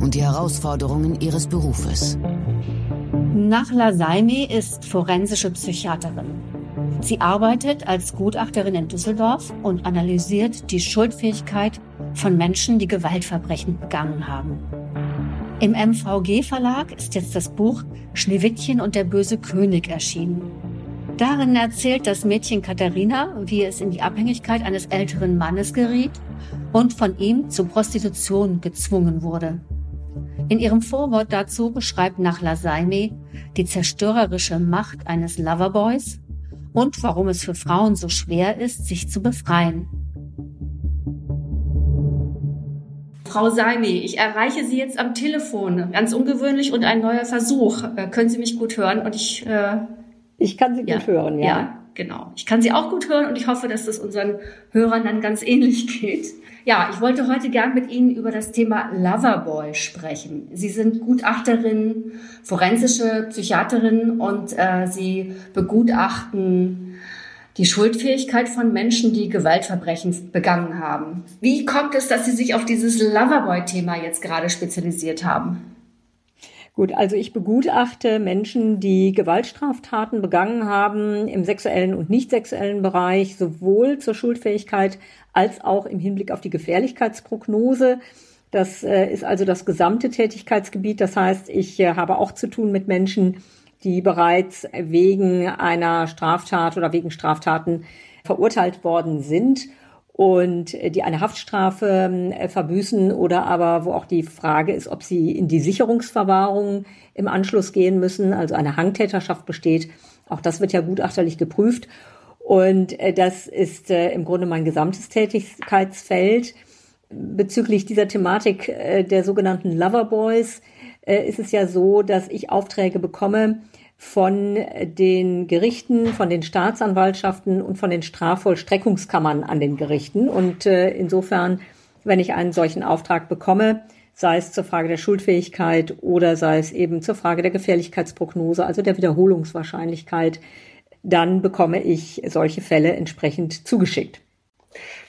und die Herausforderungen ihres Berufes. Nachla Saimi ist forensische Psychiaterin. Sie arbeitet als Gutachterin in Düsseldorf und analysiert die Schuldfähigkeit von Menschen, die Gewaltverbrechen begangen haben. Im MVG Verlag ist jetzt das Buch Schneewittchen und der böse König erschienen. Darin erzählt das Mädchen Katharina, wie es in die Abhängigkeit eines älteren Mannes geriet und von ihm zur Prostitution gezwungen wurde. In ihrem Vorwort dazu beschreibt Nachla Saimi die zerstörerische Macht eines Loverboys und warum es für Frauen so schwer ist, sich zu befreien. Frau Saimi, ich erreiche Sie jetzt am Telefon. Ganz ungewöhnlich und ein neuer Versuch. Äh, können Sie mich gut hören? Und ich äh, ich kann Sie gut ja, hören, ja. Ja, genau. Ich kann Sie auch gut hören und ich hoffe, dass das unseren Hörern dann ganz ähnlich geht. Ja, ich wollte heute gern mit Ihnen über das Thema Loverboy sprechen. Sie sind Gutachterin, forensische Psychiaterin und äh, Sie begutachten die Schuldfähigkeit von Menschen, die Gewaltverbrechen begangen haben. Wie kommt es, dass Sie sich auf dieses Loverboy-Thema jetzt gerade spezialisiert haben? Gut, also ich begutachte Menschen, die Gewaltstraftaten begangen haben im sexuellen und nicht sexuellen Bereich, sowohl zur Schuldfähigkeit als auch im Hinblick auf die Gefährlichkeitsprognose. Das äh, ist also das gesamte Tätigkeitsgebiet. Das heißt, ich äh, habe auch zu tun mit Menschen, die bereits wegen einer Straftat oder wegen Straftaten verurteilt worden sind und äh, die eine Haftstrafe äh, verbüßen oder aber wo auch die Frage ist, ob sie in die Sicherungsverwahrung im Anschluss gehen müssen, also eine Hangtäterschaft besteht. Auch das wird ja gutachterlich geprüft. Und äh, das ist im Grunde mein gesamtes Tätigkeitsfeld. Bezüglich dieser Thematik der sogenannten Loverboys ist es ja so, dass ich Aufträge bekomme, von den Gerichten, von den Staatsanwaltschaften und von den Strafvollstreckungskammern an den Gerichten. Und äh, insofern, wenn ich einen solchen Auftrag bekomme, sei es zur Frage der Schuldfähigkeit oder sei es eben zur Frage der Gefährlichkeitsprognose, also der Wiederholungswahrscheinlichkeit, dann bekomme ich solche Fälle entsprechend zugeschickt.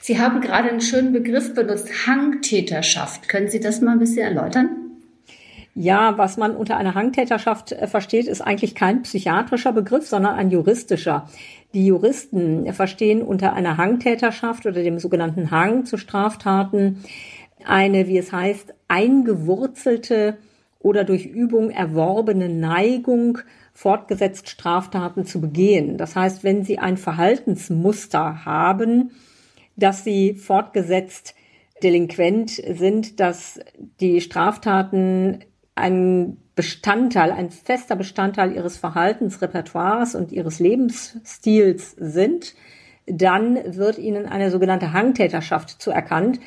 Sie haben gerade einen schönen Begriff benutzt, Hangtäterschaft. Können Sie das mal ein bisschen erläutern? Ja, was man unter einer Hangtäterschaft äh, versteht, ist eigentlich kein psychiatrischer Begriff, sondern ein juristischer. Die Juristen verstehen unter einer Hangtäterschaft oder dem sogenannten Hang zu Straftaten eine, wie es heißt, eingewurzelte oder durch Übung erworbene Neigung, fortgesetzt Straftaten zu begehen. Das heißt, wenn Sie ein Verhaltensmuster haben, dass Sie fortgesetzt delinquent sind, dass die Straftaten ein Bestandteil, ein fester Bestandteil ihres Verhaltensrepertoires und ihres Lebensstils sind, dann wird ihnen eine sogenannte Hangtäterschaft zuerkannt.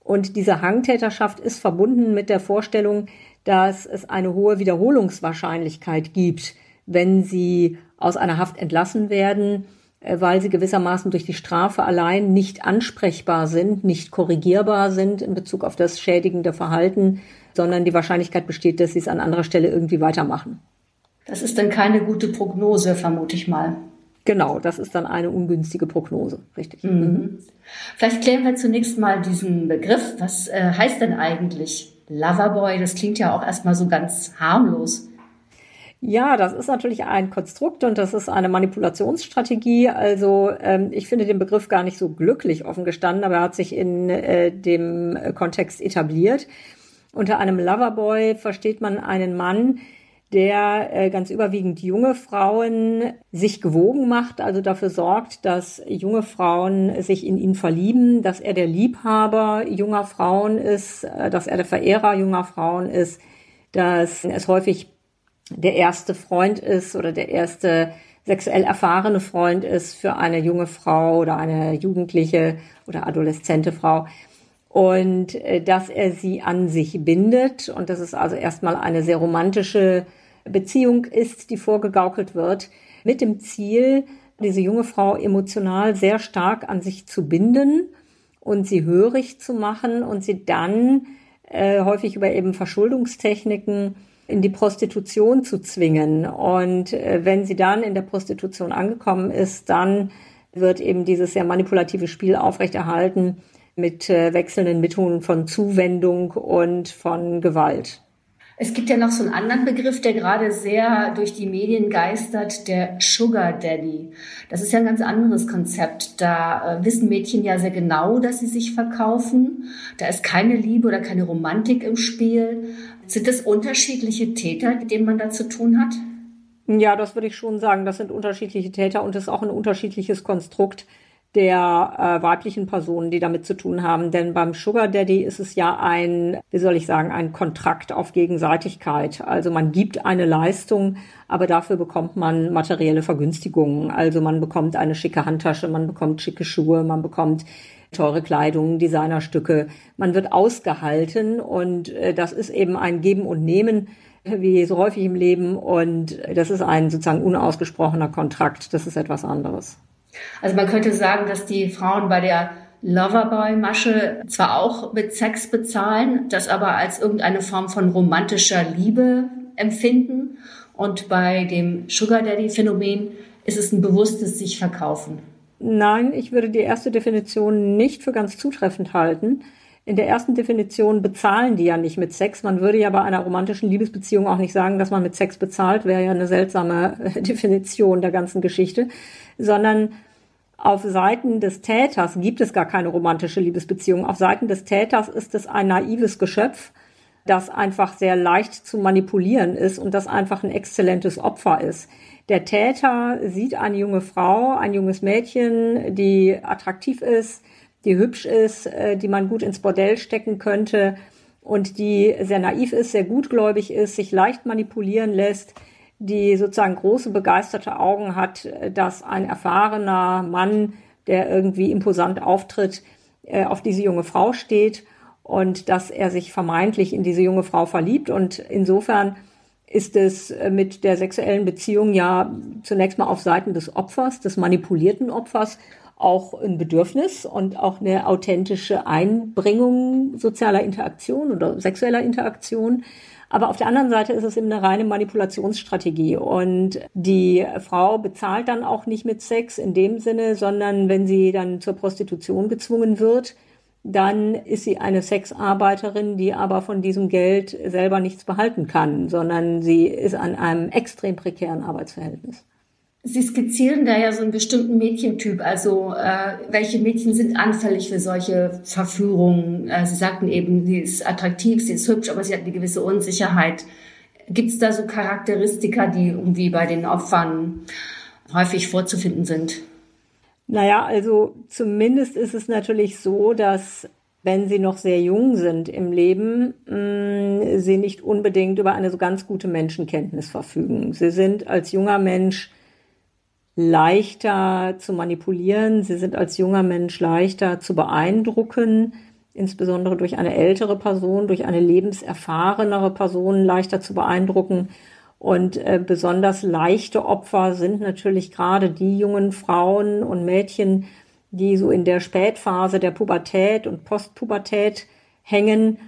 Und diese Hangtäterschaft ist verbunden mit der Vorstellung, dass es eine hohe Wiederholungswahrscheinlichkeit gibt, wenn sie aus einer Haft entlassen werden, äh, weil sie gewissermaßen durch die Strafe allein nicht ansprechbar sind, nicht korrigierbar sind in Bezug auf das schädigende Verhalten sondern die Wahrscheinlichkeit besteht, dass sie es an anderer Stelle irgendwie weitermachen. Das ist dann keine gute Prognose, vermute ich mal. Genau, das ist dann eine ungünstige Prognose, richtig. Mhm. mhm. Vielleicht klären wir zunächst mal diesen Begriff. Was äh, heißt denn eigentlich Loverboy? Das klingt ja auch erstmal so ganz harmlos. Ja, das ist natürlich ein Konstrukt und das ist eine Manipulationsstrategie. Also ähm, ich finde den Begriff gar nicht so glücklich offen gestanden, aber er hat sich in äh, dem Kontext etabliert. Unter einem Loverboy versteht man einen Mann, der äh, ganz überwiegend junge Frauen sich gewogen macht, also dafür sorgt, dass junge Frauen sich in ihn verlieben, dass er der Liebhaber junger Frauen ist, äh, dass er der Verehrer junger Frauen ist, dass es häufig der erste Freund ist oder der erste sexuell erfahrene Freund ist für eine junge Frau oder eine jugendliche oder adoleszente Frau. Und äh, dass er sie an sich bindet und dass es also erstmal eine sehr romantische Beziehung ist, die vorgegaukelt wird, mit dem Ziel, diese junge Frau emotional sehr stark an sich zu binden und sie hörig zu machen und sie dann äh, häufig über eben Verschuldungstechniken in die Prostitution zu zwingen. Und äh, wenn sie dann in der Prostitution angekommen ist, dann wird eben dieses sehr manipulative Spiel aufrechterhalten mit äh, wechselnden Methoden von Zuwendung und von Gewalt. Es gibt ja noch so einen anderen Begriff, der gerade sehr durch die Medien geistert, der Sugar Daddy. Das ist ja ein ganz anderes Konzept. Da äh, wissen Mädchen ja sehr genau, dass sie sich verkaufen. Da ist keine Liebe oder keine Romantik im Spiel. Sind das unterschiedliche Täter, mit denen man da zu tun hat? Ja, das würde ich schon sagen. Das sind unterschiedliche Täter und es ist auch ein unterschiedliches Konstrukt der äh, weiblichen Personen, die damit zu tun haben. Denn beim Sugar Daddy ist es ja ein, wie soll ich sagen, ein Kontrakt auf Gegenseitigkeit. Also man gibt eine Leistung, aber dafür bekommt man materielle Vergünstigungen. Also man bekommt eine schicke Handtasche, man bekommt schicke Schuhe, man bekommt teure Kleidung, Designerstücke. Man wird ausgehalten und äh, das ist eben ein Geben und Nehmen wie so häufig im Leben und das ist ein sozusagen unausgesprochener Kontrakt. Das ist etwas anderes. Also man könnte sagen, dass die Frauen bei der Loverboy-Masche zwar auch mit Sex bezahlen, das aber als irgendeine Form von romantischer Liebe empfinden. Und bei dem Sugar Daddy-Phänomen ist es ein bewusstes sich verkaufen. Nein, ich würde die erste Definition nicht für ganz zutreffend halten. In der ersten Definition bezahlen die ja nicht mit Sex. Man würde ja bei einer romantischen Liebesbeziehung auch nicht sagen, dass man mit Sex bezahlt, wäre ja eine seltsame Definition der ganzen Geschichte, sondern auf Seiten des Täters gibt es gar keine romantische Liebesbeziehung. Auf Seiten des Täters ist es ein naives Geschöpf, das einfach sehr leicht zu manipulieren ist und das einfach ein exzellentes Opfer ist. Der Täter sieht eine junge Frau, ein junges Mädchen, die attraktiv ist, die hübsch ist, äh, die man gut ins Bordell stecken könnte und die sehr naiv ist, sehr gutgläubig ist, sich leicht manipulieren lässt, die sozusagen große begeisterte Augen hat, dass ein erfahrener Mann, der irgendwie imposant auftritt, äh, auf diese junge Frau steht und dass er sich vermeintlich in diese junge Frau verliebt. Und insofern ist es äh, mit der sexuellen Beziehung ja zunächst mal auf Seiten des Opfers, des manipulierten Opfers, auch ein Bedürfnis und auch eine authentische Einbringung sozialer Interaktion oder sexueller Interaktion. Aber auf der anderen Seite ist es eben eine reine Manipulationsstrategie. Und die Frau bezahlt dann auch nicht mit Sex in dem Sinne, sondern wenn sie dann zur Prostitution gezwungen wird, dann ist sie eine Sexarbeiterin, die aber von diesem Geld selber nichts behalten kann, sondern sie ist an einem extrem prekären Arbeitsverhältnis. Sie skizzieren da ja so einen bestimmten Mädchentyp. Also äh, welche Mädchen sind anfällig für solche Verführungen? Äh, sie sagten eben, sie ist attraktiv, sie ist hübsch, aber sie hat eine gewisse Unsicherheit. Gibt es da so Charakteristika, die irgendwie bei den Opfern häufig vorzufinden sind? Naja, also zumindest ist es natürlich so, dass wenn sie noch sehr jung sind im Leben, mh, mm, sie nicht unbedingt über eine so ganz gute Menschenkenntnis verfügen. Sie sind als junger Mensch leichter zu manipulieren. Sie sind als junger Mensch leichter zu beeindrucken, insbesondere durch eine ältere Person, durch eine lebenserfahrenere Person leichter zu beeindrucken. Und äh, besonders leichte Opfer sind natürlich gerade die jungen Frauen und Mädchen, die so in der Spätphase der Pubertät und Postpubertät hängen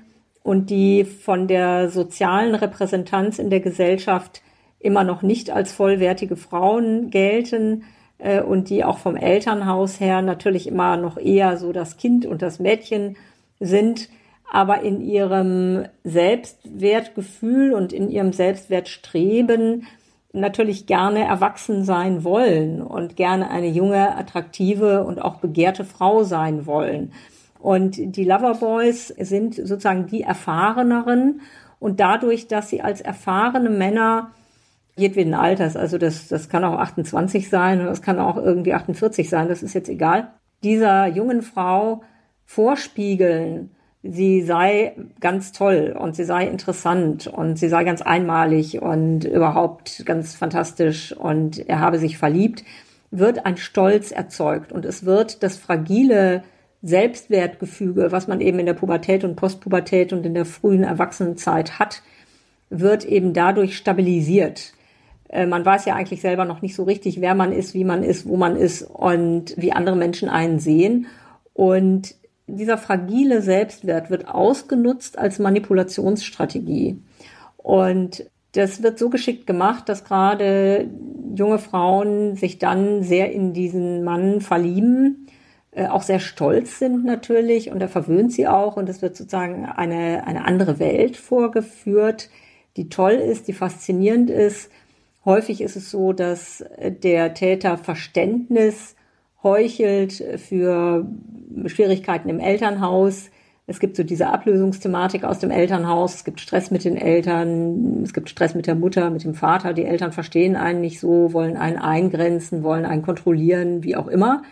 und die von der sozialen Repräsentanz in der Gesellschaft immer noch nicht als vollwertige Frauen gelten äh, und die auch vom Elternhaus her natürlich immer noch eher so das Kind und das Mädchen sind, aber in ihrem Selbstwertgefühl und in ihrem Selbstwertstreben natürlich gerne erwachsen sein wollen und gerne eine junge, attraktive und auch begehrte Frau sein wollen. Und die Loverboys sind sozusagen die erfahreneren und dadurch, dass sie als erfahrene Männer jedweden Alters, also das, das kann auch 28 sein oder das kann auch irgendwie 48 sein, das ist jetzt egal, dieser jungen Frau vorspiegeln, sie sei ganz toll und sie sei interessant und sie sei ganz einmalig und überhaupt ganz fantastisch und er habe sich verliebt, wird ein Stolz erzeugt und es wird das fragile Selbstwertgefüge, was man eben in der Pubertät und Postpubertät und in der frühen Erwachsenenzeit hat, wird eben dadurch stabilisiert. Äh, man weiß ja eigentlich selber noch nicht so richtig, wer man ist, wie man ist, wo man ist und wie andere Menschen einen sehen. Und dieser fragile Selbstwert wird ausgenutzt als Manipulationsstrategie. Und das wird so geschickt gemacht, dass gerade junge Frauen sich dann sehr in diesen Mann verlieben, äh, auch sehr stolz sind natürlich und er verwöhnt sie auch und es wird sozusagen eine, eine andere Welt vorgeführt, die toll ist, die faszinierend ist. Häufig ist es so, dass der Täter Verständnis heuchelt für Schwierigkeiten im Elternhaus. Es gibt so diese Ablösungsthematik aus dem Elternhaus. Es gibt Stress mit den Eltern. Es gibt Stress mit der Mutter, mit dem Vater. Die Eltern verstehen einen nicht so, wollen einen eingrenzen, wollen einen kontrollieren, wie auch immer.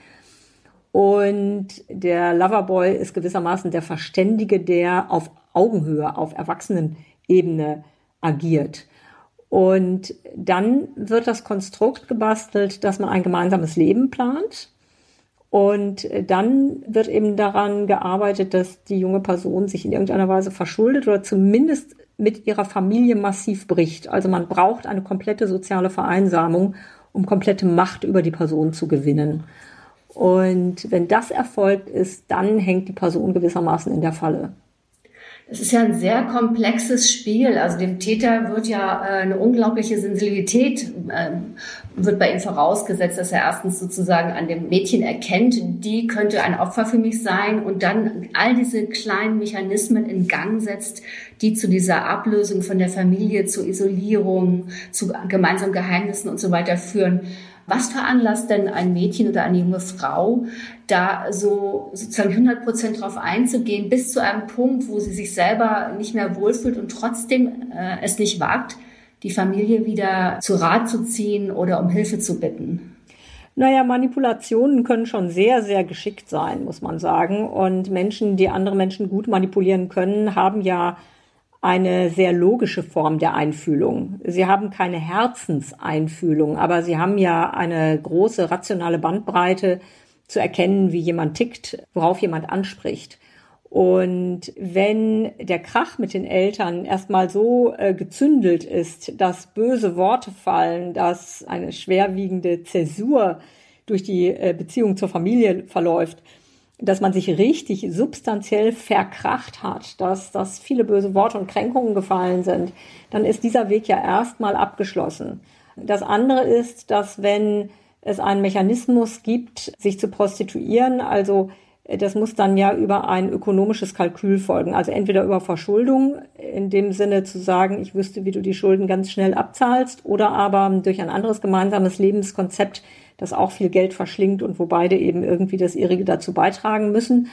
Und der Loverboy ist gewissermaßen der Verständige, der auf Augenhöhe, auf Erwachsenenebene agiert. Und dann wird das Konstrukt gebastelt, dass man ein gemeinsames Leben plant. Und dann wird eben daran gearbeitet, dass die junge Person sich in irgendeiner Weise verschuldet oder zumindest mit ihrer Familie massiv bricht. Also man braucht eine komplette soziale Vereinsamung, um komplette Macht über die Person zu gewinnen. Und wenn das erfolgt ist, dann hängt die Person gewissermaßen in der Falle. Es ist ja ein sehr komplexes Spiel. Also dem Täter wird ja äh, eine unglaubliche Sensibilität äh, wird bei ihm vorausgesetzt, dass er erstens sozusagen an dem Mädchen erkennt, die könnte ein Opfer für mich sein und dann all diese kleinen Mechanismen in Gang setzt, die zu dieser Ablösung von der Familie, zu Isolierung, zu gemeinsamen Geheimnissen und so weiter führen. Was veranlasst denn ein Mädchen oder eine junge Frau, da so sozusagen 100 Prozent drauf einzugehen, bis zu einem Punkt, wo sie sich selber nicht mehr wohlfühlt und trotzdem äh, es nicht wagt, die Familie wieder zu Rat zu ziehen oder um Hilfe zu bitten? Naja, Manipulationen können schon sehr, sehr geschickt sein, muss man sagen. Und Menschen, die andere Menschen gut manipulieren können, haben ja eine sehr logische Form der Einfühlung. Sie haben keine Herzenseinfühlung, aber sie haben ja eine große rationale Bandbreite zu erkennen, wie jemand tickt, worauf jemand anspricht. Und wenn der Krach mit den Eltern erstmal so äh, gezündelt ist, dass böse Worte fallen, dass eine schwerwiegende Zäsur durch die äh, Beziehung zur Familie verläuft, dass man sich richtig substanziell verkracht hat, dass, dass viele böse Worte und Kränkungen gefallen sind, dann ist dieser Weg ja erstmal abgeschlossen. Das andere ist, dass wenn es einen Mechanismus gibt, sich zu prostituieren, also das muss dann ja über ein ökonomisches Kalkül folgen. Also entweder über Verschuldung, in dem Sinne zu sagen, ich wüsste, wie du die Schulden ganz schnell abzahlst, oder aber durch ein anderes gemeinsames Lebenskonzept, das auch viel Geld verschlingt und wo beide eben irgendwie das ihrige dazu beitragen müssen.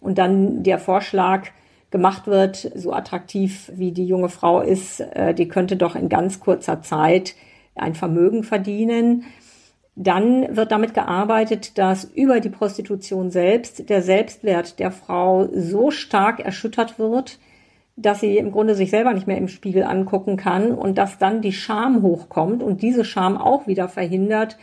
Und dann der Vorschlag gemacht wird, so attraktiv wie die junge Frau ist, äh, die könnte doch in ganz kurzer Zeit ein Vermögen verdienen. Dann wird damit gearbeitet, dass über die Prostitution selbst der Selbstwert der Frau so stark erschüttert wird, dass sie im Grunde sich selber nicht mehr im Spiegel angucken kann und dass dann die Scham hochkommt und diese Scham auch wieder verhindert,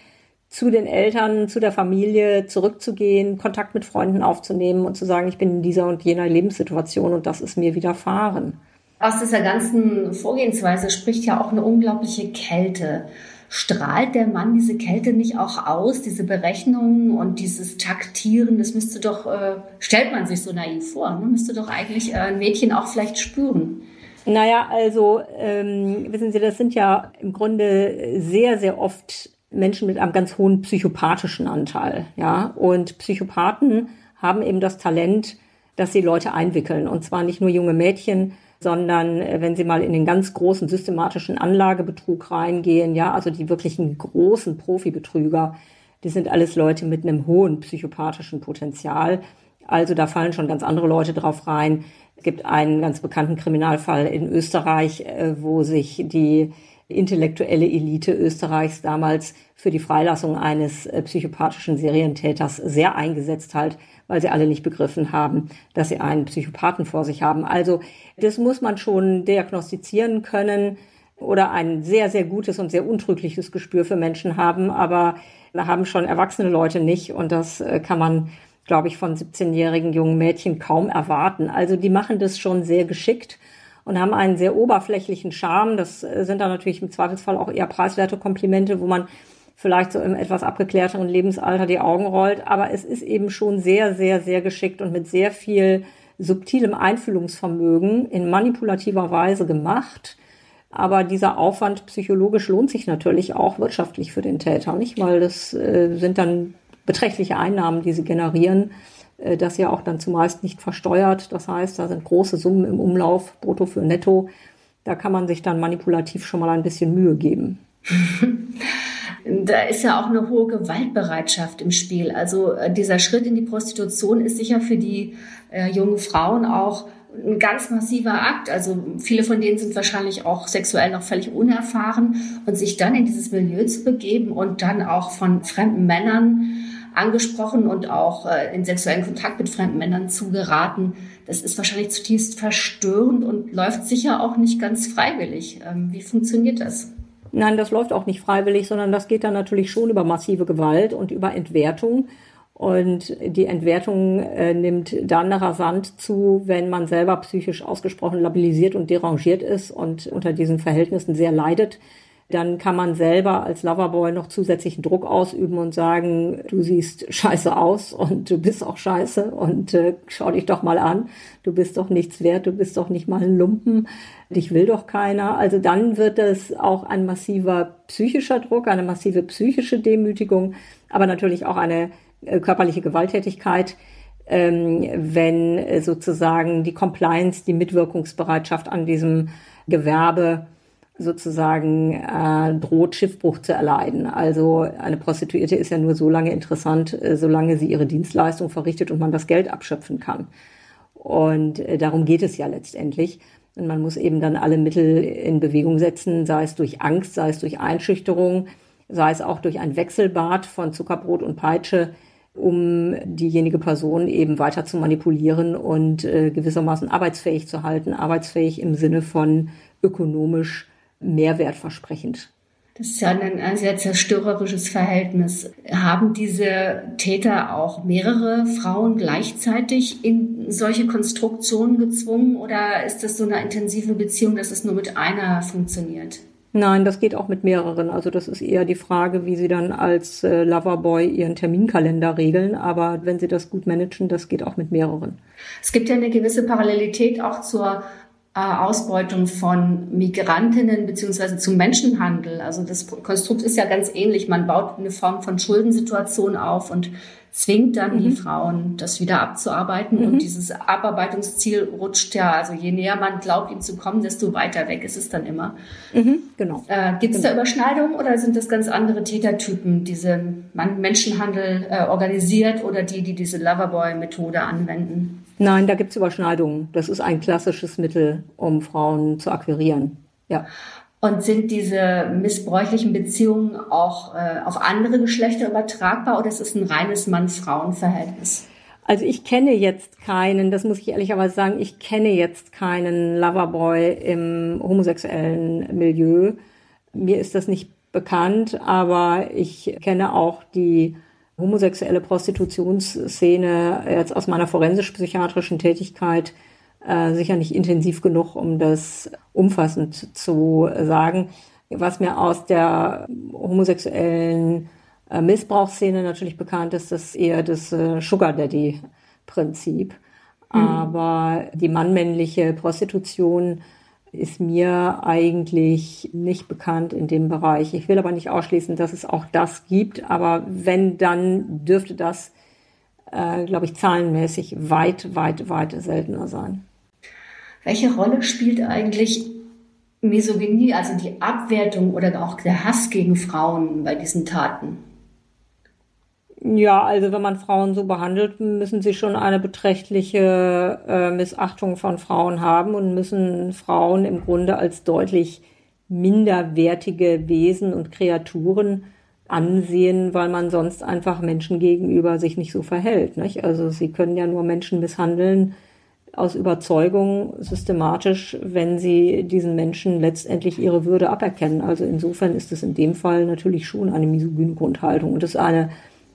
zu den Eltern, zu der Familie zurückzugehen, Kontakt mit Freunden aufzunehmen und zu sagen, ich bin in dieser und jener Lebenssituation und das ist mir widerfahren. Aus dieser ganzen Vorgehensweise spricht ja auch eine unglaubliche Kälte. Strahlt der Mann diese Kälte nicht auch aus, diese Berechnungen und dieses Taktieren? Das müsste doch, äh, stellt man sich so naiv vor, ne? müsste doch eigentlich äh, ein Mädchen auch vielleicht spüren. Naja, also ähm, wissen Sie, das sind ja im Grunde sehr, sehr oft Menschen mit einem ganz hohen psychopathischen Anteil, ja. Und Psychopathen haben eben das Talent, dass sie Leute einwickeln. Und zwar nicht nur junge Mädchen, sondern äh, wenn sie mal in den ganz großen systematischen Anlagebetrug reingehen, ja, also die wirklichen großen Profibetrüger, die sind alles Leute mit einem hohen psychopathischen Potenzial. Also da fallen schon ganz andere Leute drauf rein. Es gibt einen ganz bekannten Kriminalfall in Österreich, äh, wo sich die intellektuelle Elite Österreichs damals für die Freilassung eines äh, psychopathischen Serientäters sehr eingesetzt hat, weil sie alle nicht begriffen haben, dass sie einen Psychopathen vor sich haben. Also das muss man schon diagnostizieren können oder ein sehr, sehr gutes und sehr untrügliches Gespür für Menschen haben, aber haben schon erwachsene Leute nicht und das äh, kann man glaube ich, von 17-jährigen jungen Mädchen kaum erwarten. Also die machen das schon sehr geschickt und haben einen sehr oberflächlichen Charme. Das äh, sind dann natürlich im Zweifelsfall auch eher preiswerte Komplimente, wo man vielleicht so im etwas abgeklärteren Lebensalter die Augen rollt. Aber es ist eben schon sehr, sehr, sehr geschickt und mit sehr viel subtilem Einfühlungsvermögen in manipulativer Weise gemacht. Aber dieser Aufwand psychologisch lohnt sich natürlich auch wirtschaftlich für den Täter, nicht? Weil das äh, sind dann beträchtliche Einnahmen, die sie generieren, das ja auch dann zumeist nicht versteuert. Das heißt, da sind große Summen im Umlauf, brutto für netto. Da kann man sich dann manipulativ schon mal ein bisschen Mühe geben. Da ist ja auch eine hohe Gewaltbereitschaft im Spiel. Also äh, dieser Schritt in die Prostitution ist sicher für die äh, jungen Frauen auch ein ganz massiver Akt. Also viele von denen sind wahrscheinlich auch sexuell noch völlig unerfahren und sich dann in dieses Milieu zu begeben und dann auch von fremden Männern angesprochen und auch äh, in sexuellen Kontakt mit fremden Männern zu geraten, das ist wahrscheinlich zutiefst verstörend und läuft sicher auch nicht ganz freiwillig. Ähm, wie funktioniert das? Nein, das läuft auch nicht freiwillig, sondern das geht dann natürlich schon über massive Gewalt und über Entwertung. Und die Entwertung äh, nimmt dann rasant zu, wenn man selber psychisch ausgesprochen labilisiert und derangiert ist und unter diesen Verhältnissen sehr leidet. Dann kann man selber als Loverboy noch zusätzlichen Druck ausüben und sagen, du siehst scheiße aus und du bist auch scheiße und äh, schau dich doch mal an. Du bist doch nichts wert, du bist doch nicht mal ein Lumpen, dich will doch keiner. Also dann wird es auch ein massiver psychischer Druck, eine massive psychische Demütigung, aber natürlich auch eine äh, körperliche Gewalttätigkeit, ähm, wenn sozusagen die Compliance, die Mitwirkungsbereitschaft an diesem Gewerbe sozusagen äh, droht, Schiffbruch zu erleiden. Also eine Prostituierte ist ja nur so lange interessant, äh, solange sie ihre Dienstleistung verrichtet und man das Geld abschöpfen kann. Und äh, darum geht es ja letztendlich. Und man muss eben dann alle Mittel in Bewegung setzen, sei es durch Angst, sei es durch Einschüchterung, sei es auch durch ein Wechselbad von Zuckerbrot und Peitsche, um diejenige Person eben weiter zu manipulieren und äh, gewissermaßen arbeitsfähig zu halten. Arbeitsfähig im Sinne von ökonomisch mehrwertversprechend. Das ist ja ein, sehr zerstörerisches Verhältnis. Haben diese Täter auch mehrere Frauen gleichzeitig in solche Konstruktionen gezwungen oder ist das so eine intensive Beziehung, dass es nur mit einer funktioniert? Nein, das geht auch mit mehreren. Also das ist eher die Frage, wie sie dann als äh, Loverboy ihren Terminkalender regeln. Aber wenn sie das gut managen, das geht auch mit mehreren. Es gibt ja eine gewisse Parallelität auch zur Ausbeutung von Migrantinnen beziehungsweise zum Menschenhandel. Also das Konstrukt ist ja ganz ähnlich. Man baut eine Form von Schuldensituation auf und zwingt dann mhm. die Frauen, das wieder abzuarbeiten. Mhm. Und dieses Abarbeitungsziel rutscht ja, also je näher man glaubt, ihm zu kommen, desto weiter weg ist es dann immer. Mhm, genau. Äh, Gibt es genau. da Überschneidungen oder sind das ganz andere Tätertypen, diese Menschenhandel äh, organisiert oder die, die diese Loverboy-Methode anwenden? Nein, da gibt es Überschneidungen. Das ist ein klassisches Mittel, um Frauen zu akquirieren. Ja. Und sind diese missbräuchlichen Beziehungen auch äh, auf andere Geschlechter übertragbar oder ist es ein reines Mann-Frauen-Verhältnis? Also ich kenne jetzt keinen, das muss ich ehrlicherweise sagen, ich kenne jetzt keinen Loverboy im homosexuellen Milieu. Mir ist das nicht bekannt, aber ich kenne auch die homosexuelle Prostitutionsszene jetzt aus meiner forensisch-psychiatrischen Tätigkeit äh, sicher nicht intensiv genug, um das umfassend zu sagen. Was mir aus der homosexuellen äh, Missbrauchsszene natürlich bekannt ist, ist eher das äh, Sugar Daddy Prinzip. Mhm. Aber die mannmännliche Prostitution ist mir eigentlich nicht bekannt in dem Bereich. Ich will aber nicht ausschließen, dass es auch das gibt, aber wenn, dann dürfte das, äh, glaube ich, zahlenmäßig weit, weit, weit seltener sein. Welche Rolle spielt eigentlich Misogynie, also die Abwertung oder auch der Hass gegen Frauen bei diesen Taten? Ja, also wenn man Frauen so behandelt, müssen sie schon eine beträchtliche äh, Missachtung von Frauen haben und müssen Frauen im Grunde als deutlich minderwertige Wesen und Kreaturen ansehen, weil man sonst einfach Menschen gegenüber sich nicht so verhält. Nicht? Also sie können ja nur Menschen misshandeln aus Überzeugung systematisch, wenn sie diesen Menschen letztendlich ihre Würde aberkennen. Also insofern ist es in dem Fall natürlich schon eine misogyne Grundhaltung und ist eine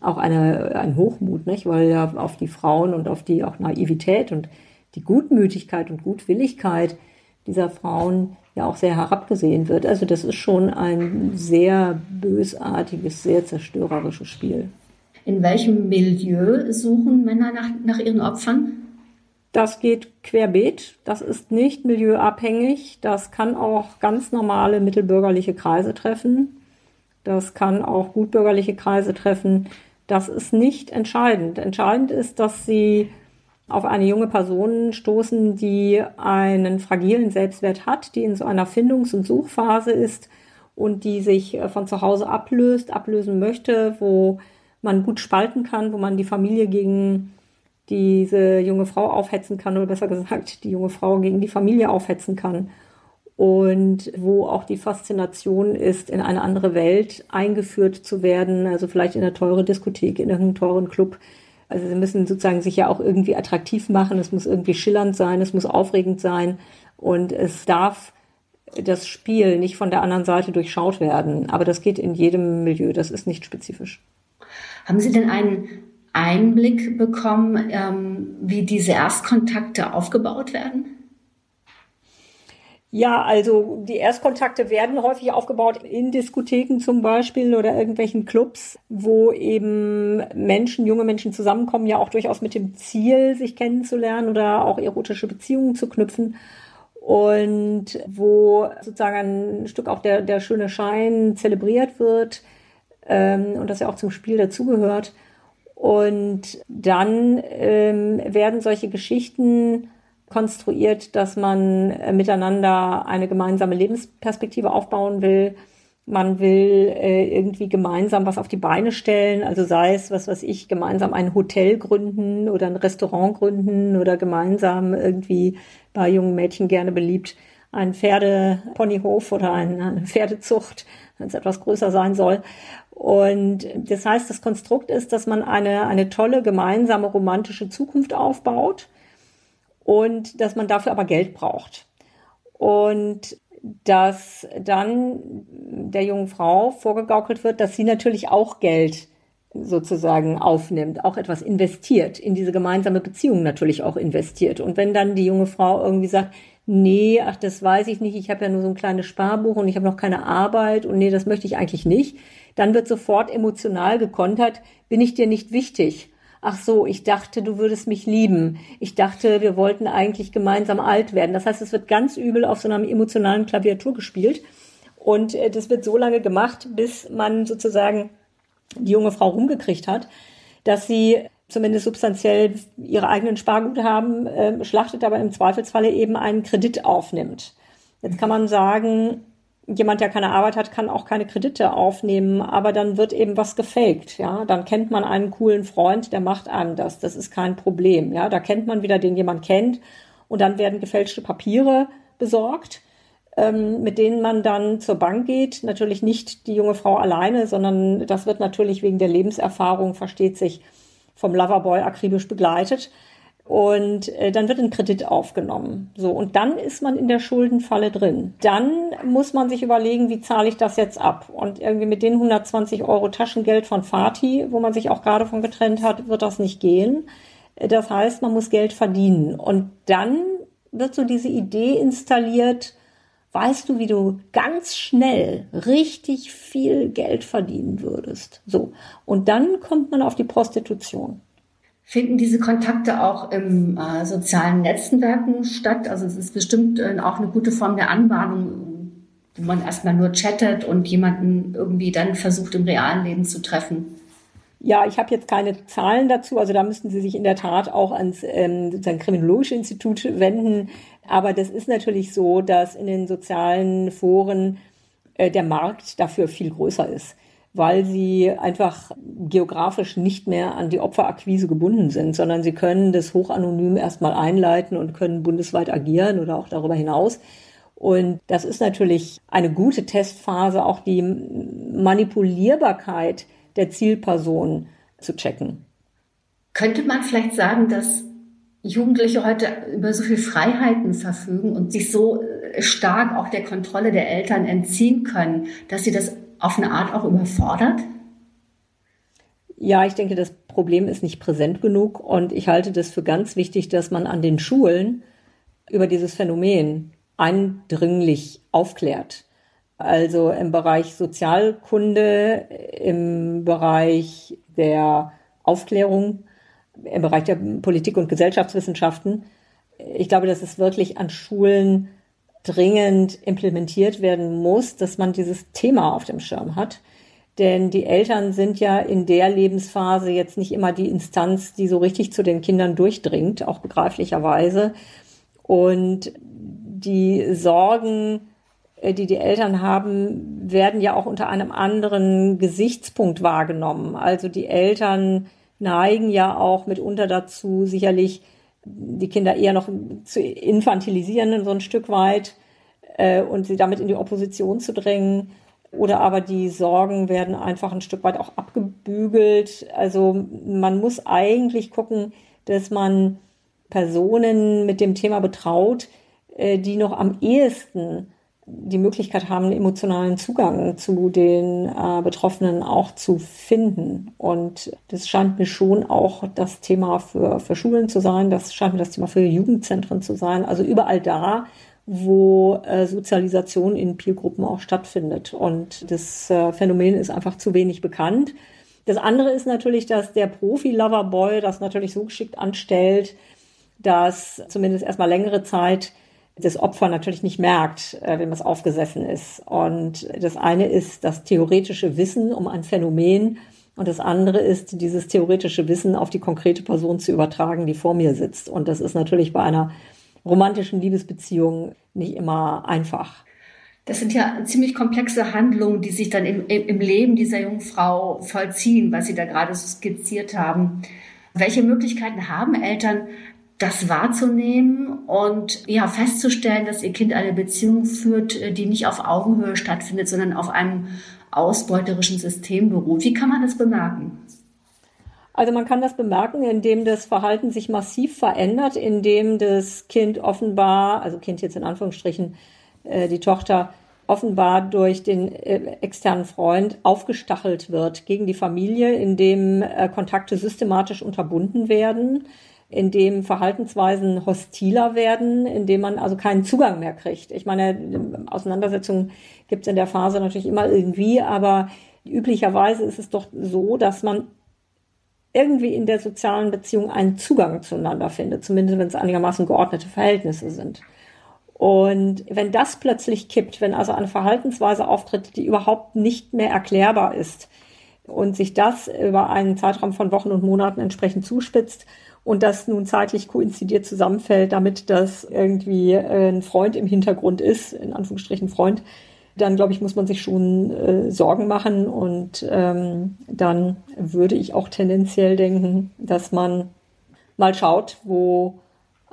auch eine, ein Hochmut, nicht? weil ja auf die Frauen und auf die auch Naivität und die Gutmütigkeit und Gutwilligkeit dieser Frauen ja auch sehr herabgesehen wird. Also das ist schon ein sehr bösartiges, sehr zerstörerisches Spiel. In welchem Milieu suchen Männer nach, nach ihren Opfern? Das geht querbeet. Das ist nicht milieuabhängig. Das kann auch ganz normale mittelbürgerliche Kreise treffen. Das kann auch gutbürgerliche Kreise treffen. Das ist nicht entscheidend. Entscheidend ist, dass sie auf eine junge Person stoßen, die einen fragilen Selbstwert hat, die in so einer Findungs- und Suchphase ist und die sich äh, von zu Hause ablöst, ablösen möchte, wo man gut spalten kann, wo man die Familie gegen diese junge Frau aufhetzen kann oder besser gesagt die junge Frau gegen die Familie aufhetzen kann und wo auch die Faszination ist, in eine andere Welt eingeführt zu werden, also vielleicht in eine teure Diskothek, in einen teuren Club, also sie müssen sozusagen sich ja auch irgendwie attraktiv machen. Es muss irgendwie schillernd sein, es muss aufregend sein und es darf das Spiel nicht von der anderen Seite durchschaut werden. Aber das geht in jedem Milieu, das ist nicht spezifisch. Haben Sie denn einen Einblick bekommen, ähm, wie diese Erstkontakte aufgebaut werden? Ja, also die Erstkontakte werden häufig aufgebaut in Diskotheken zum Beispiel oder irgendwelchen Clubs, wo eben Menschen, junge Menschen zusammenkommen, ja auch durchaus mit dem Ziel, sich kennenzulernen oder auch erotische Beziehungen zu knüpfen. Und wo sozusagen ein Stück auch der, der schöne Schein zelebriert wird ähm, und das ja auch zum Spiel dazugehört. Und dann ähm, werden solche Geschichten konstruiert, dass man äh, miteinander eine gemeinsame Lebensperspektive aufbauen will. Man will äh, irgendwie gemeinsam was auf die Beine stellen, also sei es, was weiß ich, gemeinsam ein Hotel gründen oder ein Restaurant gründen oder gemeinsam irgendwie bei jungen Mädchen gerne beliebt ein Pferdeponyhof oder eine Pferdezucht, wenn es etwas größer sein soll. Und das heißt, das Konstrukt ist, dass man eine, eine tolle gemeinsame romantische Zukunft aufbaut und dass man dafür aber Geld braucht. Und dass dann der jungen Frau vorgegaukelt wird, dass sie natürlich auch Geld sozusagen aufnimmt, auch etwas investiert, in diese gemeinsame Beziehung natürlich auch investiert. Und wenn dann die junge Frau irgendwie sagt, nee, ach, das weiß ich nicht, ich habe ja nur so ein kleines Sparbuch und ich habe noch keine Arbeit und nee, das möchte ich eigentlich nicht, dann wird sofort emotional gekontert, bin ich dir nicht wichtig? Ach so, ich dachte, du würdest mich lieben. Ich dachte, wir wollten eigentlich gemeinsam alt werden. Das heißt, es wird ganz übel auf so einer emotionalen Klaviatur gespielt. Und äh, das wird so lange gemacht, bis man sozusagen die junge Frau rumgekriegt hat, dass sie zumindest substanziell ihre eigenen Sparguthaben äh, schlachtet, aber im Zweifelsfalle eben einen Kredit aufnimmt. Jetzt kann man sagen, jemand, der keine Arbeit hat, kann auch keine Kredite aufnehmen, aber dann wird eben was gefaked, ja. Dann kennt man einen coolen Freund, der macht einem das. Das ist kein Problem, ja. Da kennt man wieder, den jemand kennt und dann werden gefälschte Papiere besorgt, ähm, mit denen man dann zur Bank geht. Natürlich nicht die junge Frau alleine, sondern das wird natürlich wegen der Lebenserfahrung, versteht sich, vom Loverboy akribisch begleitet. Und äh, dann wird ein Kredit aufgenommen. So, und dann ist man in der Schuldenfalle drin. Dann muss man sich überlegen, wie zahle ich das jetzt ab? Und irgendwie mit den 120 Euro Taschengeld von Fatih, wo man sich auch gerade von getrennt hat, wird das nicht gehen. Das heißt, man muss Geld verdienen. Und dann wird so diese Idee installiert, weißt du, wie du ganz schnell richtig viel Geld verdienen würdest. So. Und dann kommt man auf die Prostitution. Finden diese Kontakte auch im äh, sozialen Netzwerken statt? Also es ist bestimmt äh, auch eine gute Form der Anbahnung, wo man erstmal nur chattet und jemanden irgendwie dann versucht im realen Leben zu treffen. Ja, ich habe jetzt keine Zahlen dazu. Also da müssten Sie sich in der Tat auch ans ähm, sozusagen Kriminologische Institut wenden. Aber das ist natürlich so, dass in den sozialen Foren äh, der Markt dafür viel größer ist weil sie einfach geografisch nicht mehr an die Opferakquise gebunden sind, sondern sie können das hochanonym erstmal einleiten und können bundesweit agieren oder auch darüber hinaus. Und das ist natürlich eine gute Testphase, auch die Manipulierbarkeit der Zielperson zu checken. Könnte man vielleicht sagen, dass Jugendliche heute über so viel Freiheiten verfügen und sich so stark auch der Kontrolle der Eltern entziehen können, dass sie das auf eine Art auch überfordert? Ja, ich denke, das Problem ist nicht präsent genug und ich halte das für ganz wichtig, dass man an den Schulen über dieses Phänomen eindringlich aufklärt. Also im Bereich Sozialkunde, im Bereich der Aufklärung, im Bereich der Politik- und Gesellschaftswissenschaften. Ich glaube, dass es wirklich an Schulen dringend implementiert werden muss, dass man dieses Thema auf dem Schirm hat. Denn die Eltern sind ja in der Lebensphase jetzt nicht immer die Instanz, die so richtig zu den Kindern durchdringt, auch begreiflicherweise. Und die Sorgen, äh, die die Eltern haben, werden ja auch unter einem anderen Gesichtspunkt wahrgenommen. Also die Eltern neigen ja auch mitunter dazu, sicherlich die Kinder eher noch zu infantilisieren, so ein Stück weit, äh, und sie damit in die Opposition zu drängen. Oder aber die Sorgen werden einfach ein Stück weit auch abgebügelt. Also man muss eigentlich gucken, dass man Personen mit dem Thema betraut, äh, die noch am ehesten die Möglichkeit haben, einen emotionalen Zugang zu den äh, Betroffenen auch zu finden. Und das scheint mir schon auch das Thema für, für Schulen zu sein. Das scheint mir das Thema für Jugendzentren zu sein. Also überall da, wo äh, Sozialisation in Peergruppen auch stattfindet. Und das äh, Phänomen ist einfach zu wenig bekannt. Das andere ist natürlich, dass der Profi-Loverboy das natürlich so geschickt anstellt, dass zumindest erstmal längere Zeit das Opfer natürlich nicht merkt, äh, wenn es aufgesessen ist. Und das eine ist das theoretische Wissen um ein Phänomen und das andere ist, dieses theoretische Wissen auf die konkrete Person zu übertragen, die vor mir sitzt. Und das ist natürlich bei einer romantischen Liebesbeziehung nicht immer einfach. Das sind ja ziemlich komplexe Handlungen, die sich dann im, im Leben dieser jungen Frau vollziehen, was Sie da gerade so skizziert haben. Welche Möglichkeiten haben Eltern, das wahrzunehmen und ja festzustellen, dass ihr Kind eine Beziehung führt, äh, die nicht auf Augenhöhe stattfindet, sondern auf einem ausbeuterischen System beruht. Wie kann man das bemerken? Also man kann das bemerken, indem das Verhalten sich massiv verändert, indem das Kind offenbar, also Kind jetzt in Anführungsstrichen, äh, die Tochter offenbar durch den äh, externen Freund aufgestachelt wird gegen die Familie, indem Kontakte systematisch unterbunden werden, in dem Verhaltensweisen hostiler werden, in dem man also keinen Zugang mehr kriegt. Ich meine, Auseinandersetzungen gibt es in der Phase natürlich immer irgendwie, aber üblicherweise ist es doch so, dass man irgendwie in der sozialen Beziehung einen Zugang zueinander findet, zumindest wenn es einigermaßen geordnete Verhältnisse sind. Und wenn das plötzlich kippt, wenn also eine Verhaltensweise auftritt, die überhaupt nicht mehr erklärbar ist und sich das über einen Zeitraum von Wochen und Monaten entsprechend zuspitzt, und das nun zeitlich koinzidiert zusammenfällt, damit das irgendwie äh, ein Freund im Hintergrund ist, in Anführungsstrichen Freund, dann glaube ich, muss man sich schon äh, Sorgen machen und ähm, dann würde ich auch tendenziell denken, dass man mal schaut, wo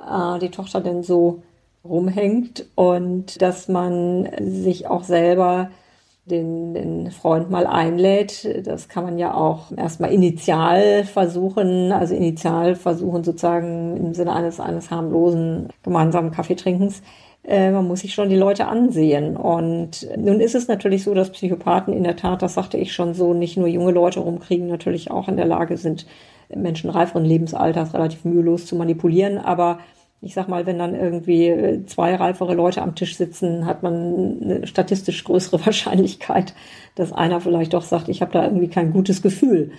äh, die Tochter denn so rumhängt und dass man sich auch selber den, den Freund mal einlädt. Das kann man ja auch erstmal initial versuchen, also initial versuchen sozusagen im Sinne eines, eines harmlosen gemeinsamen Kaffeetrinkens. Äh, man muss sich schon die Leute ansehen. Und nun ist es natürlich so, dass Psychopathen in der Tat, das sagte ich schon so, nicht nur junge Leute rumkriegen, natürlich auch in der Lage sind, Menschen reiferen Lebensalters relativ mühelos zu manipulieren. Aber ich sag mal, wenn dann irgendwie äh, zwei reifere Leute am Tisch sitzen, hat man eine statistisch größere Wahrscheinlichkeit, dass einer vielleicht doch sagt, ich habe da irgendwie kein gutes Gefühl.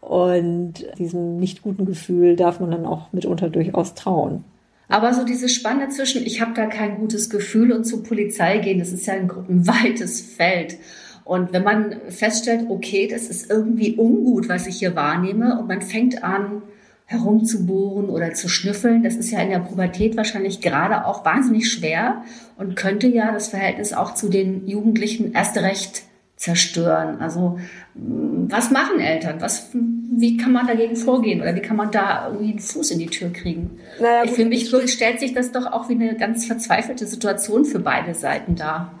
Und diesem nicht guten Gefühl darf man dann auch mitunter durchaus trauen. Aber so diese Spanne zwischen, ich habe da kein gutes Gefühl und zur Polizei gehen, das ist ja ein, ein weites Feld. Und wenn man feststellt, okay, das ist irgendwie ungut, was ich hier wahrnehme, und man fängt an, herumzubohren oder zu schnüffeln. Das ist ja in der Pubertät wahrscheinlich gerade auch wahnsinnig schwer und könnte ja das Verhältnis auch zu den Jugendlichen erst recht zerstören. Also was machen Eltern? Was, wie kann man dagegen vorgehen oder wie kann man da irgendwie einen Fuß in die Tür kriegen? Naja, gut, für mich stellt sich das doch auch wie eine ganz verzweifelte Situation für beide Seiten dar.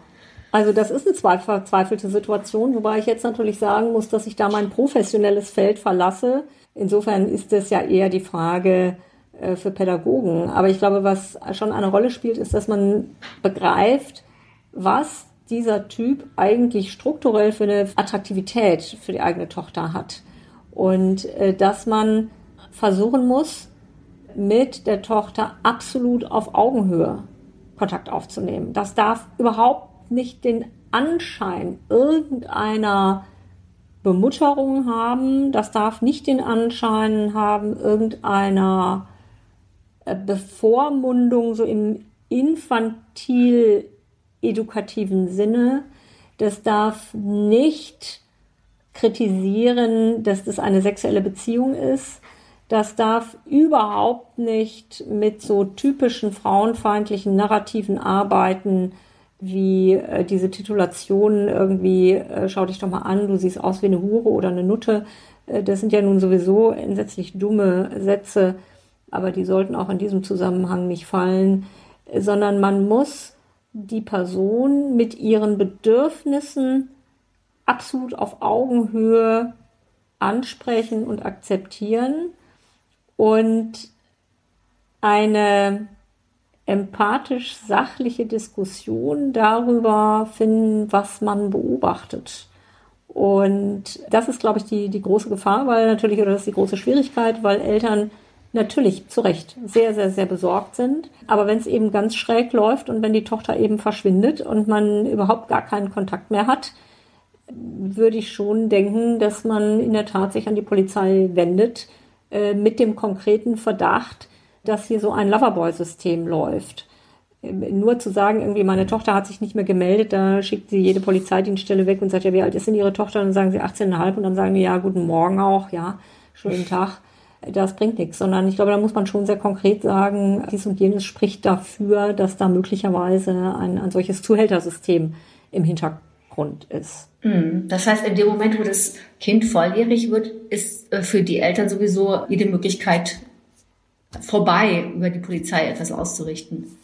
Also das ist eine verzweifelte Situation, wobei ich jetzt natürlich sagen muss, dass ich da mein professionelles Feld verlasse Insofern ist es ja eher die Frage äh, für Pädagogen. Aber ich glaube, was schon eine Rolle spielt, ist, dass man begreift, was dieser Typ eigentlich strukturell für eine Attraktivität für die eigene Tochter hat. Und äh, dass man versuchen muss, mit der Tochter absolut auf Augenhöhe Kontakt aufzunehmen. Das darf überhaupt nicht den Anschein irgendeiner Bemutterung haben. Das darf nicht den Anschein haben irgendeiner äh, Bevormundung so im infantil edukativen Sinne. Das darf nicht kritisieren, dass das eine sexuelle Beziehung ist. Das darf überhaupt nicht mit so typischen frauenfeindlichen Narrativen arbeiten, wie äh, diese Titulationen irgendwie, äh, schau dich doch mal an, du siehst aus wie eine Hure oder eine Nutte. Äh, das sind ja nun sowieso entsetzlich dumme Sätze, aber die sollten auch in diesem Zusammenhang nicht fallen, sondern man muss die Person mit ihren Bedürfnissen absolut auf Augenhöhe ansprechen und akzeptieren und eine empathisch sachliche Diskussion darüber finden, was man beobachtet. Und das ist, glaube ich, die, die große Gefahr, weil natürlich, oder das ist die große Schwierigkeit, weil Eltern natürlich zu Recht sehr, sehr, sehr besorgt sind. Aber wenn es eben ganz schräg läuft und wenn die Tochter eben verschwindet und man überhaupt gar keinen Kontakt mehr hat, würde ich schon denken, dass man in der Tat sich an die Polizei wendet äh, mit dem konkreten Verdacht, dass hier so ein Loverboy-System läuft. Nur zu sagen, irgendwie meine Tochter hat sich nicht mehr gemeldet, da schickt sie jede Polizeidienststelle weg und sagt, ja, wie alt ist denn Ihre Tochter? Und dann sagen sie 18,5 und dann sagen die, ja, guten Morgen auch, ja, schönen Tag. Das bringt nichts, sondern ich glaube, da muss man schon sehr konkret sagen, dies und jenes spricht dafür, dass da möglicherweise ein, ein solches Zuhältersystem im Hintergrund ist. Hm. Das heißt, in dem Moment, wo das Kind volljährig wird, ist äh, für die Eltern sowieso jede Möglichkeit vorbei, über die Polizei etwas auszurichten.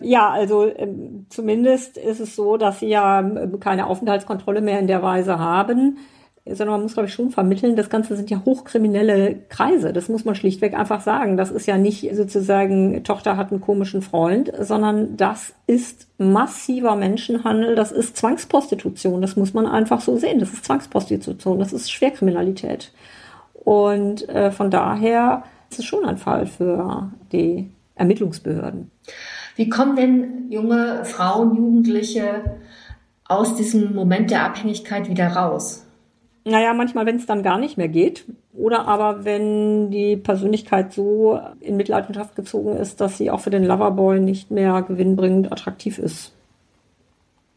Ja, also ähm, zumindest ist es so, dass sie ja ähm, keine Aufenthaltskontrolle mehr in der Weise haben, sondern man muss, glaube ich, schon vermitteln, das Ganze sind ja hochkriminelle Kreise. Das muss man schlichtweg einfach sagen. Das ist ja nicht sozusagen, Tochter hat einen komischen Freund, sondern das ist massiver Menschenhandel, das ist Zwangsprostitution. Das muss man einfach so sehen. Das ist Zwangsprostitution, das ist Schwerkriminalität. Und äh, von daher ist schon ein Fall für die Ermittlungsbehörden. Wie kommen denn junge Frauen, Jugendliche aus diesem Moment der Abhängigkeit wieder raus? Naja, manchmal, wenn es dann gar nicht mehr geht. Oder aber wenn die Persönlichkeit so in Mitleidenschaft gezogen ist, dass sie auch für den Loverboy nicht mehr gewinnbringend attraktiv ist.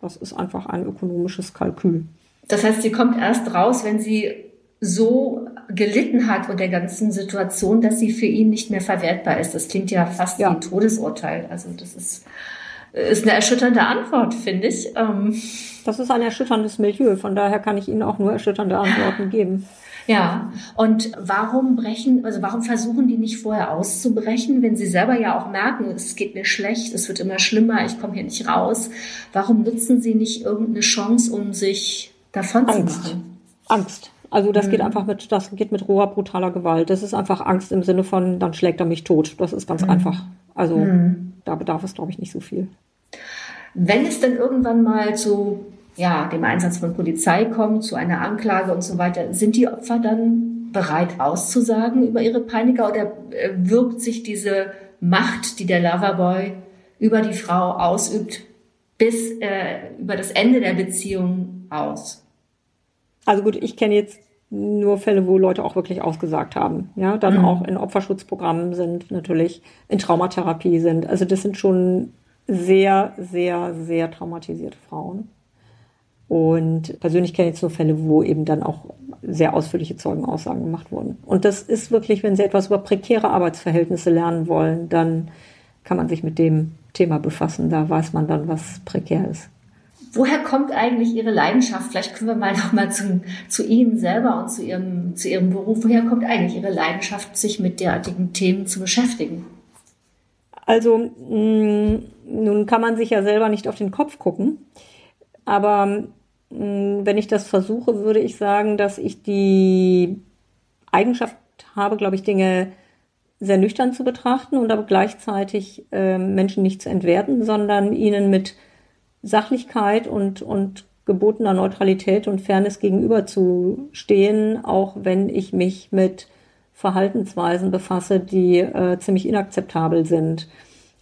Das ist einfach ein ökonomisches Kalkül. Das heißt, sie kommt erst raus, wenn sie so gelitten hat unter der ganzen Situation, dass sie für ihn nicht mehr verwertbar ist. Das klingt ja fast ja. wie ein Todesurteil. Also das ist, ist eine erschütternde Antwort, finde ich. Ähm das ist ein erschütterndes Milieu. Von daher kann ich Ihnen auch nur erschütternde Antworten geben. Ja, und warum brechen, also warum versuchen die nicht vorher auszubrechen, wenn sie selber ja auch merken, es geht mir schlecht, es wird immer schlimmer, ich komme hier nicht raus. Warum nutzen sie nicht irgendeine Chance, um sich davon Angst. zu machen? Angst. Also das mhm. geht einfach mit, das geht mit roher, brutaler Gewalt. Das ist einfach Angst im Sinne von, dann schlägt er mich tot. Das ist ganz mhm. einfach. Also mhm. da bedarf es, glaube ich, nicht so viel. Wenn es dann irgendwann mal zu ja, dem Einsatz von Polizei kommt, zu einer Anklage und so weiter, sind die Opfer dann bereit auszusagen über ihre Peiniger oder äh, wirkt sich diese Macht, die der Loverboy über die Frau ausübt, bis äh, über das Ende der Beziehung aus? Also gut, ich kenne jetzt nur Fälle, wo Leute auch wirklich ausgesagt haben. Ja, dann mhm. auch in Opferschutzprogrammen sind, natürlich in Traumatherapie sind. Also das sind schon sehr, sehr, sehr traumatisierte Frauen. Und persönlich kenne ich jetzt nur Fälle, wo eben dann auch sehr ausführliche Zeugenaussagen gemacht wurden. Und das ist wirklich, wenn Sie etwas über prekäre Arbeitsverhältnisse lernen wollen, dann kann man sich mit dem Thema befassen. Da weiß man dann, was prekär ist. Woher kommt eigentlich Ihre Leidenschaft? Vielleicht können wir mal noch mal zu, zu Ihnen selber und zu Ihrem, zu Ihrem Beruf. Woher kommt eigentlich Ihre Leidenschaft, sich mit derartigen Themen zu beschäftigen? Also, mh, mm, nun kann man sich ja selber nicht auf den Kopf gucken. Aber mh, mm, wenn ich das versuche, würde ich sagen, dass ich die Eigenschaft habe, glaube ich, Dinge sehr nüchtern zu betrachten und aber gleichzeitig äh, Menschen nicht zu entwerten, sondern ihnen mit Sachlichkeit und, und gebotener Neutralität und Fairness gegenüberzustehen, auch wenn ich mich mit Verhaltensweisen befasse, die äh, ziemlich inakzeptabel sind.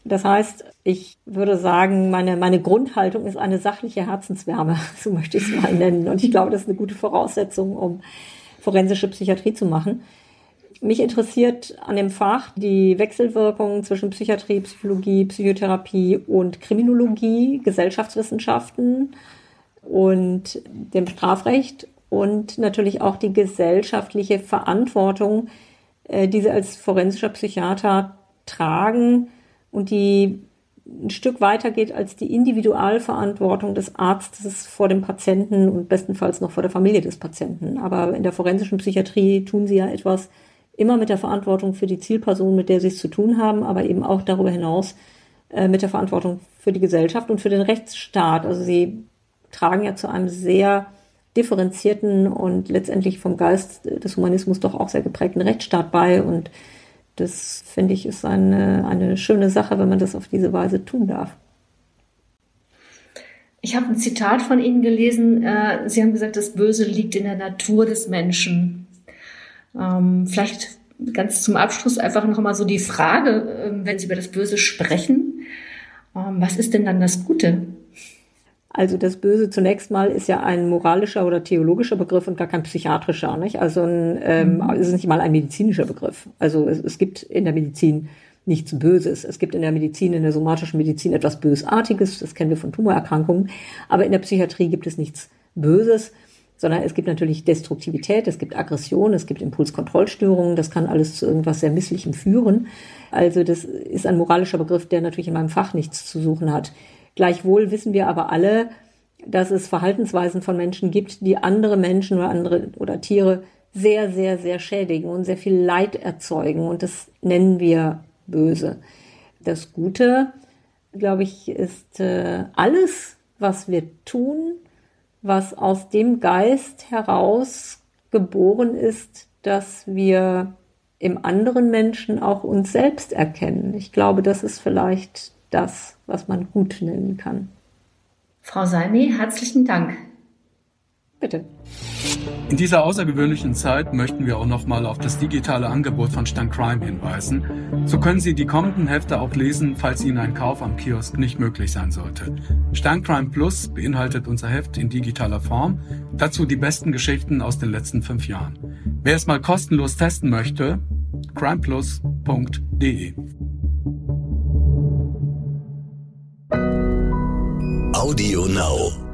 Das heißt, ich würde sagen, meine, meine Grundhaltung ist eine sachliche Herzenswärme, so möchte ich es mal nennen. Und ich glaube, das ist eine gute Voraussetzung, um forensische Psychiatrie zu machen. Mich interessiert an dem Fach die Wechselwirkung zwischen Psychiatrie, Psychologie, Psychotherapie und Kriminologie, Gesellschaftswissenschaften und dem Strafrecht und natürlich auch die gesellschaftliche Verantwortung, äh, die sie als forensischer Psychiater tragen und die ein Stück weiter geht als die Individualverantwortung des Arztes vor dem Patienten und bestenfalls noch vor der Familie des Patienten. Aber in der forensischen Psychiatrie tun sie ja etwas immer mit der Verantwortung für die Zielperson, mit der sie es zu tun haben, aber eben auch darüber hinaus äh, mit der Verantwortung für die Gesellschaft und für den Rechtsstaat. Also sie tragen ja zu einem sehr differenzierten und letztendlich vom Geist des Humanismus doch auch sehr geprägten Rechtsstaat bei. Und das finde ich ist eine, eine schöne Sache, wenn man das auf diese Weise tun darf. Ich habe ein Zitat von Ihnen gelesen. Äh, Sie haben gesagt, das Böse liegt in der Natur des Menschen. Ähm, vielleicht ganz zum Abschluss einfach noch mal so die Frage, ähm, wenn Sie über das Böse sprechen, ähm, was ist denn dann das Gute? Also das Böse zunächst mal ist ja ein moralischer oder theologischer Begriff und gar kein psychiatrischer. Nicht? Also ein, ähm, mhm. ist nicht mal ein medizinischer Begriff. Also es, es gibt in der Medizin nichts Böses. Es gibt in der Medizin, in der somatischen Medizin etwas Bösartiges. Das kennen wir von Tumorerkrankungen. Aber in der Psychiatrie gibt es nichts Böses, sondern es gibt natürlich Destruktivität, es gibt Aggression, es gibt Impulskontrollstörungen. Das kann alles zu irgendwas sehr Misslichem führen. Also das ist ein moralischer Begriff, der natürlich in meinem Fach nichts zu suchen hat. Gleichwohl wissen wir aber alle, dass es Verhaltensweisen von Menschen gibt, die andere Menschen oder andere oder Tiere sehr, sehr, sehr schädigen und sehr viel Leid erzeugen. Und das nennen wir böse. Das Gute, glaube ich, ist äh, alles, was wir tun, was aus dem Geist heraus geboren ist, dass wir im anderen Menschen auch uns selbst erkennen. Ich glaube, das ist vielleicht das, was man gut nennen kann. Frau Salmi, herzlichen Dank. Bitte. In dieser außergewöhnlichen Zeit möchten wir auch nochmal auf das digitale Angebot von Stan Crime hinweisen. So können Sie die kommenden Hefte auch lesen, falls Ihnen ein Kauf am Kiosk nicht möglich sein sollte. Stan Crime Plus beinhaltet unser Heft in digitaler Form. Dazu die besten Geschichten aus den letzten fünf Jahren. Wer es mal kostenlos testen möchte, crimeplus.de. Audio Now.